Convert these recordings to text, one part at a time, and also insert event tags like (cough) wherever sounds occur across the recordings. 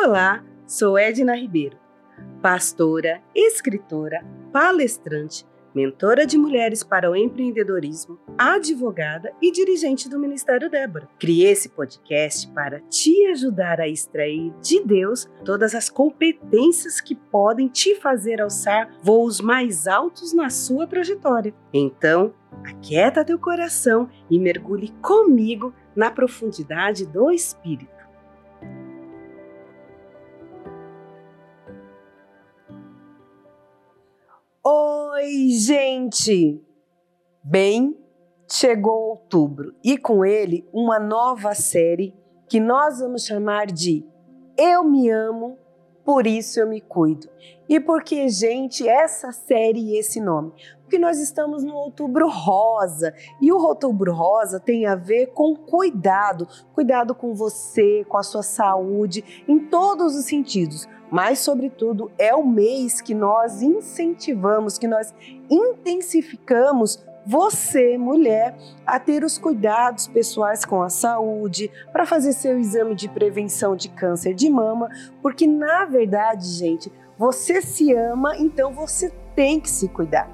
Olá, sou Edna Ribeiro, pastora, escritora, palestrante, mentora de mulheres para o empreendedorismo, advogada e dirigente do Ministério Débora. Criei esse podcast para te ajudar a extrair de Deus todas as competências que podem te fazer alçar voos mais altos na sua trajetória. Então, aquieta teu coração e mergulhe comigo na profundidade do Espírito. Oi, gente! Bem, chegou outubro e com ele uma nova série que nós vamos chamar de Eu Me Amo, Por Isso Eu Me Cuido. E por que, gente, essa série e esse nome? Porque nós estamos no outubro rosa e o outubro rosa tem a ver com cuidado cuidado com você, com a sua saúde, em todos os sentidos mas, sobretudo, é o mês que nós incentivamos, que nós intensificamos você, mulher, a ter os cuidados pessoais com a saúde, para fazer seu exame de prevenção de câncer de mama, porque na verdade, gente, você se ama, então você tem que se cuidar.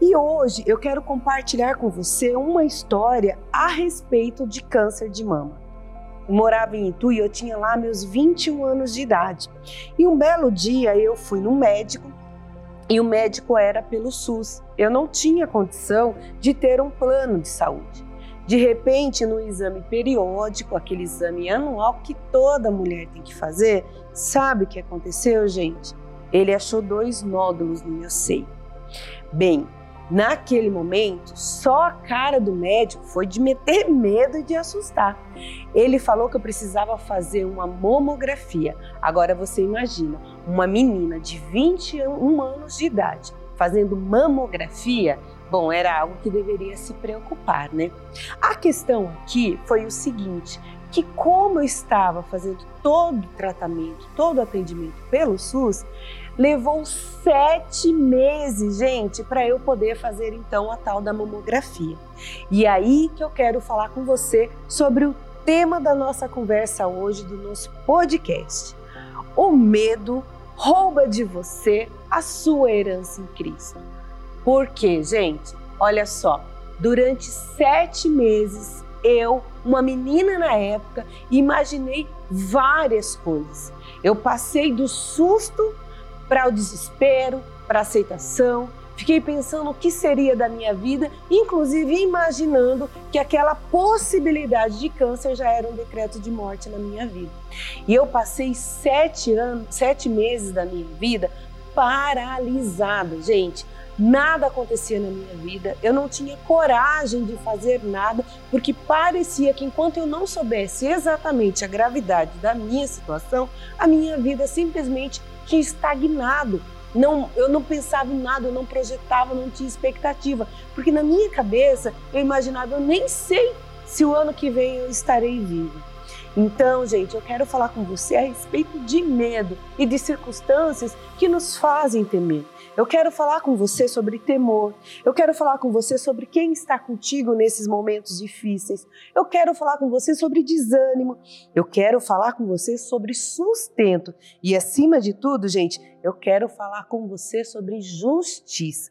E hoje eu quero compartilhar com você uma história a respeito de câncer de mama morava em Itu e eu tinha lá meus 21 anos de idade. E um belo dia eu fui no médico e o médico era pelo SUS. Eu não tinha condição de ter um plano de saúde. De repente, no exame periódico, aquele exame anual que toda mulher tem que fazer, sabe o que aconteceu, gente? Ele achou dois nódulos no meu seio. Bem, Naquele momento, só a cara do médico foi de meter (laughs) medo e de assustar. Ele falou que eu precisava fazer uma mamografia. Agora você imagina, uma menina de 21 anos de idade fazendo mamografia, bom, era algo que deveria se preocupar, né? A questão aqui foi o seguinte: que como eu estava fazendo todo o tratamento, todo o atendimento pelo SUS, Levou sete meses, gente, para eu poder fazer então a tal da mamografia. E aí que eu quero falar com você sobre o tema da nossa conversa hoje, do nosso podcast. O medo rouba de você a sua herança em Cristo. Por quê, gente? Olha só, durante sete meses eu, uma menina na época, imaginei várias coisas. Eu passei do susto para o desespero, para a aceitação. Fiquei pensando o que seria da minha vida, inclusive imaginando que aquela possibilidade de câncer já era um decreto de morte na minha vida. E eu passei sete anos, sete meses da minha vida paralisada, gente. Nada acontecia na minha vida, eu não tinha coragem de fazer nada, porque parecia que enquanto eu não soubesse exatamente a gravidade da minha situação, a minha vida simplesmente tinha estagnado. Não, eu não pensava em nada, eu não projetava, não tinha expectativa, porque na minha cabeça eu imaginava, eu nem sei se o ano que vem eu estarei viva. Então, gente, eu quero falar com você a respeito de medo e de circunstâncias que nos fazem temer. Eu quero falar com você sobre temor. Eu quero falar com você sobre quem está contigo nesses momentos difíceis. Eu quero falar com você sobre desânimo. Eu quero falar com você sobre sustento. E acima de tudo, gente, eu quero falar com você sobre justiça.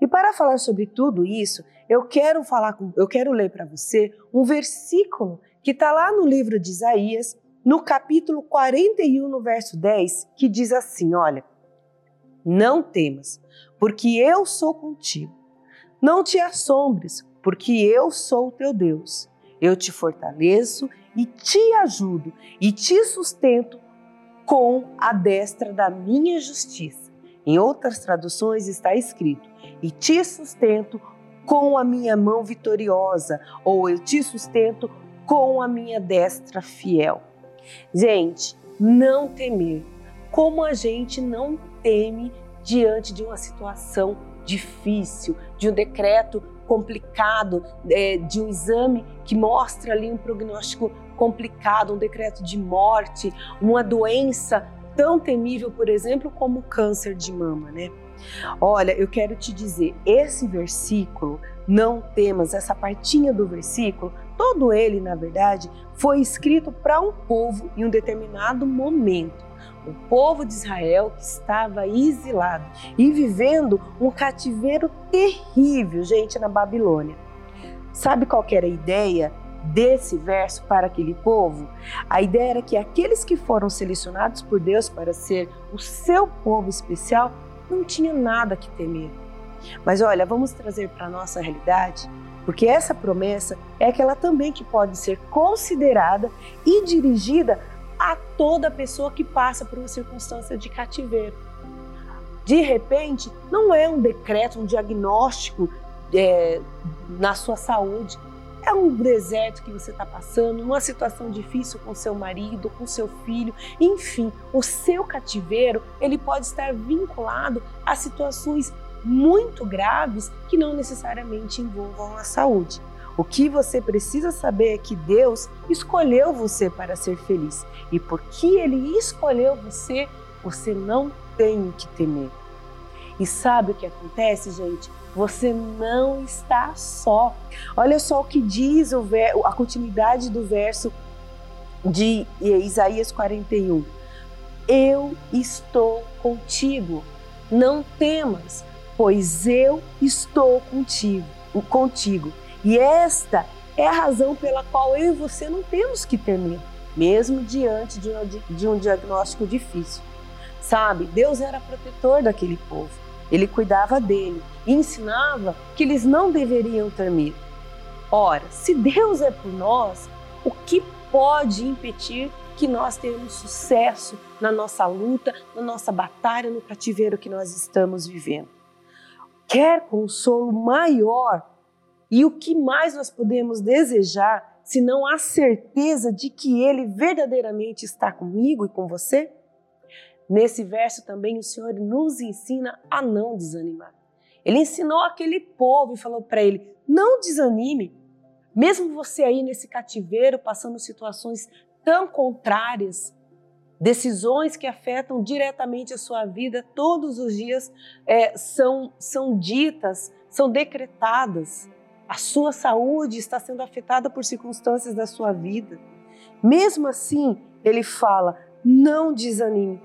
E para falar sobre tudo isso, eu quero falar com, eu quero ler para você um versículo que está lá no livro de Isaías, no capítulo 41, no verso 10, que diz assim: olha. Não temas, porque eu sou contigo. Não te assombres, porque eu sou o teu Deus. Eu te fortaleço e te ajudo e te sustento com a destra da minha justiça. Em outras traduções está escrito: e te sustento com a minha mão vitoriosa, ou eu te sustento com a minha destra fiel. Gente, não temer. Como a gente não teme diante de uma situação difícil, de um decreto complicado, é, de um exame que mostra ali um prognóstico complicado, um decreto de morte, uma doença tão temível, por exemplo, como o câncer de mama, né? Olha, eu quero te dizer, esse versículo, não temas, essa partinha do versículo, todo ele, na verdade, foi escrito para um povo em um determinado momento. O povo de Israel que estava exilado e vivendo um cativeiro terrível, gente, na Babilônia. Sabe qual era a ideia desse verso para aquele povo? A ideia era que aqueles que foram selecionados por Deus para ser o seu povo especial não tinha nada que temer. Mas olha, vamos trazer para a nossa realidade porque essa promessa é aquela também que pode ser considerada e dirigida a toda pessoa que passa por uma circunstância de cativeiro. De repente, não é um decreto, um diagnóstico é, na sua saúde. É um deserto que você está passando, uma situação difícil com seu marido, com seu filho, enfim, o seu cativeiro ele pode estar vinculado a situações muito graves que não necessariamente envolvam a saúde. O que você precisa saber é que Deus escolheu você para ser feliz. E porque Ele escolheu você, você não tem que temer. E sabe o que acontece, gente? Você não está só. Olha só o que diz o ver, a continuidade do verso de Isaías 41. Eu estou contigo, não temas, pois eu estou contigo, contigo. E esta é a razão pela qual eu e você não temos que temer, mesmo diante de um, de um diagnóstico difícil. Sabe, Deus era protetor daquele povo. Ele cuidava dele e ensinava que eles não deveriam temer. Ora, se Deus é por nós, o que pode impedir que nós tenhamos sucesso na nossa luta, na nossa batalha, no cativeiro que nós estamos vivendo? Quer consolo maior. E o que mais nós podemos desejar se não a certeza de que Ele verdadeiramente está comigo e com você? Nesse verso também o Senhor nos ensina a não desanimar. Ele ensinou aquele povo e falou para ele: não desanime. Mesmo você aí nesse cativeiro, passando situações tão contrárias, Decisões que afetam diretamente a sua vida todos os dias é, são, são ditas, são decretadas. A sua saúde está sendo afetada por circunstâncias da sua vida. Mesmo assim, ele fala: não desanime,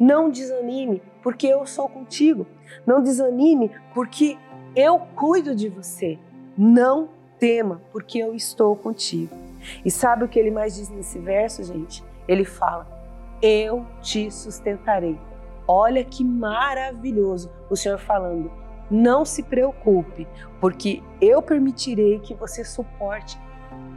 não desanime, porque eu sou contigo. Não desanime, porque eu cuido de você. Não tema, porque eu estou contigo. E sabe o que ele mais diz nesse verso, gente? Ele fala: eu te sustentarei. Olha que maravilhoso o Senhor falando. Não se preocupe, porque eu permitirei que você suporte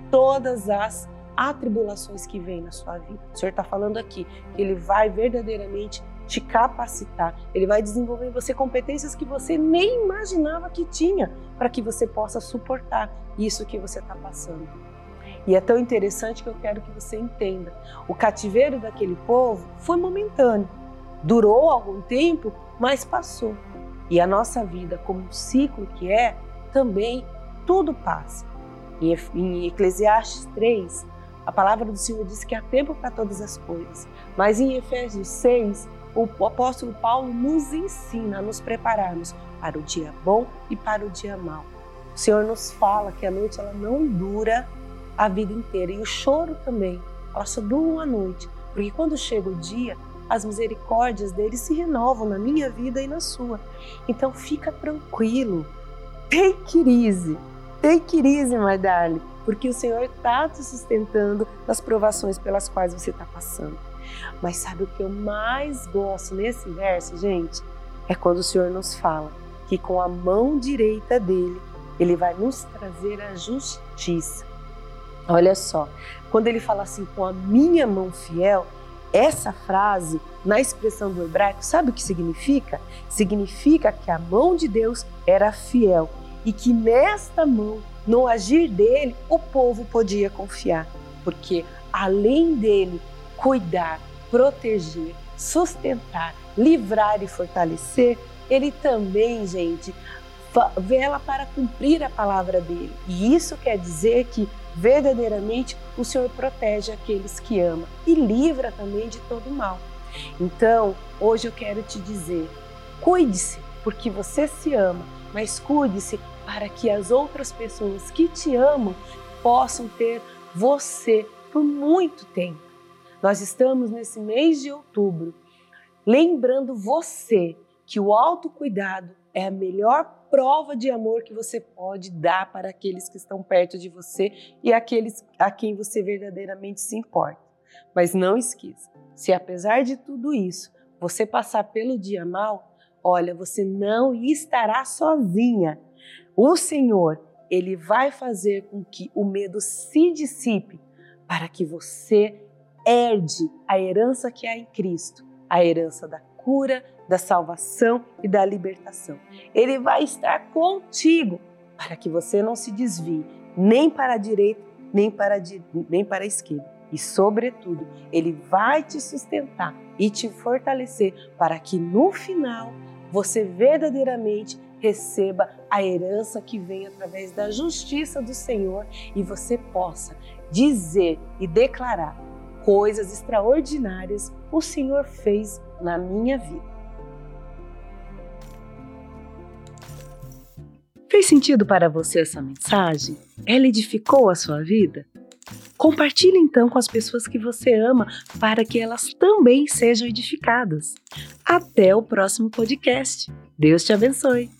todas as atribulações que vêm na sua vida. O Senhor está falando aqui que Ele vai verdadeiramente te capacitar, Ele vai desenvolver em você competências que você nem imaginava que tinha, para que você possa suportar isso que você está passando. E é tão interessante que eu quero que você entenda. O cativeiro daquele povo foi momentâneo, durou algum tempo, mas passou. E a nossa vida, como um ciclo que é, também tudo passa. Em Eclesiastes 3, a palavra do Senhor diz que há tempo para todas as coisas. Mas em Efésios 6, o apóstolo Paulo nos ensina a nos prepararmos para o dia bom e para o dia mau. O Senhor nos fala que a noite ela não dura a vida inteira. E o choro também, só dura uma noite, porque quando chega o dia, as misericórdias dele se renovam na minha vida e na sua. Então fica tranquilo, take it easy, take it easy, my darling, porque o Senhor está te sustentando nas provações pelas quais você está passando. Mas sabe o que eu mais gosto nesse verso, gente? É quando o Senhor nos fala que com a mão direita dele, ele vai nos trazer a justiça. Olha só, quando ele fala assim, com a minha mão fiel, essa frase, na expressão do hebraico, sabe o que significa? Significa que a mão de Deus era fiel e que nesta mão, no agir dele, o povo podia confiar, porque além dele cuidar, proteger, sustentar, livrar e fortalecer, ele também, gente, vela para cumprir a palavra dele. E isso quer dizer que verdadeiramente o Senhor protege aqueles que ama e livra também de todo mal. Então, hoje eu quero te dizer: cuide-se, porque você se ama, mas cuide-se para que as outras pessoas que te amam possam ter você por muito tempo. Nós estamos nesse mês de outubro lembrando você que o autocuidado é a melhor prova de amor que você pode dar para aqueles que estão perto de você e aqueles a quem você verdadeiramente se importa. Mas não esqueça, se apesar de tudo isso você passar pelo dia mal, olha, você não estará sozinha. O Senhor, ele vai fazer com que o medo se dissipe para que você herde a herança que há em Cristo, a herança da cura, da salvação e da libertação. Ele vai estar contigo para que você não se desvie nem para a direita, nem para a, nem para a esquerda. E, sobretudo, Ele vai te sustentar e te fortalecer para que no final você verdadeiramente receba a herança que vem através da justiça do Senhor e você possa dizer e declarar coisas extraordinárias o Senhor fez na minha vida. Fez sentido para você essa mensagem? Ela edificou a sua vida? Compartilhe então com as pessoas que você ama para que elas também sejam edificadas. Até o próximo podcast. Deus te abençoe.